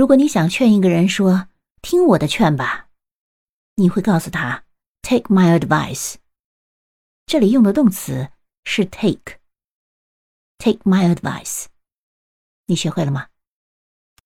如果你想劝一个人说听我的劝吧。你会告诉他 take my advice 这里用的动词是 take take my advice 你学会了吗？